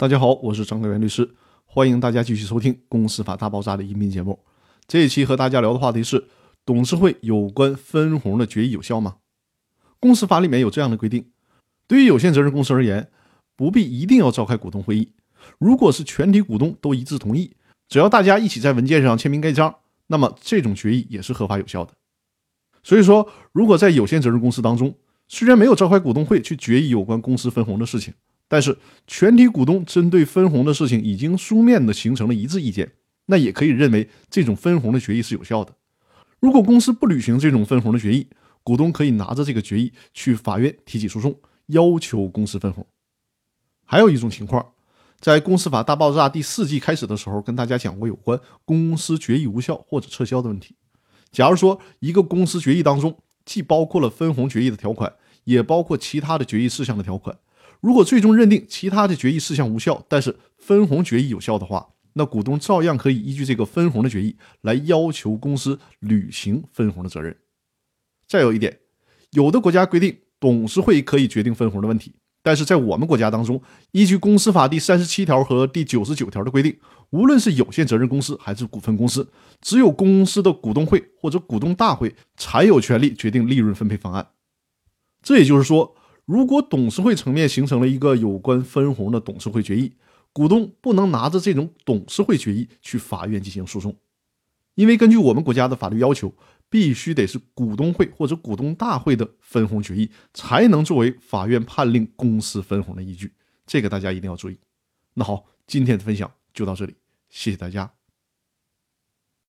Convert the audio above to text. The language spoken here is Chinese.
大家好，我是张克元律师，欢迎大家继续收听《公司法大爆炸》的音频节目。这一期和大家聊的话题是：董事会有关分红的决议有效吗？公司法里面有这样的规定：对于有限责任公司而言，不必一定要召开股东会议。如果是全体股东都一致同意，只要大家一起在文件上签名盖章，那么这种决议也是合法有效的。所以说，如果在有限责任公司当中，虽然没有召开股东会去决议有关公司分红的事情，但是，全体股东针对分红的事情已经书面的形成了一致意见，那也可以认为这种分红的决议是有效的。如果公司不履行这种分红的决议，股东可以拿着这个决议去法院提起诉讼，要求公司分红。还有一种情况，在《公司法大爆炸》第四季开始的时候，跟大家讲过有关公司决议无效或者撤销的问题。假如说一个公司决议当中既包括了分红决议的条款，也包括其他的决议事项的条款。如果最终认定其他的决议事项无效，但是分红决议有效的话，那股东照样可以依据这个分红的决议来要求公司履行分红的责任。再有一点，有的国家规定董事会可以决定分红的问题，但是在我们国家当中，依据公司法第三十七条和第九十九条的规定，无论是有限责任公司还是股份公司，只有公司的股东会或者股东大会才有权利决定利润分配方案。这也就是说。如果董事会层面形成了一个有关分红的董事会决议，股东不能拿着这种董事会决议去法院进行诉讼，因为根据我们国家的法律要求，必须得是股东会或者股东大会的分红决议才能作为法院判令公司分红的依据，这个大家一定要注意。那好，今天的分享就到这里，谢谢大家。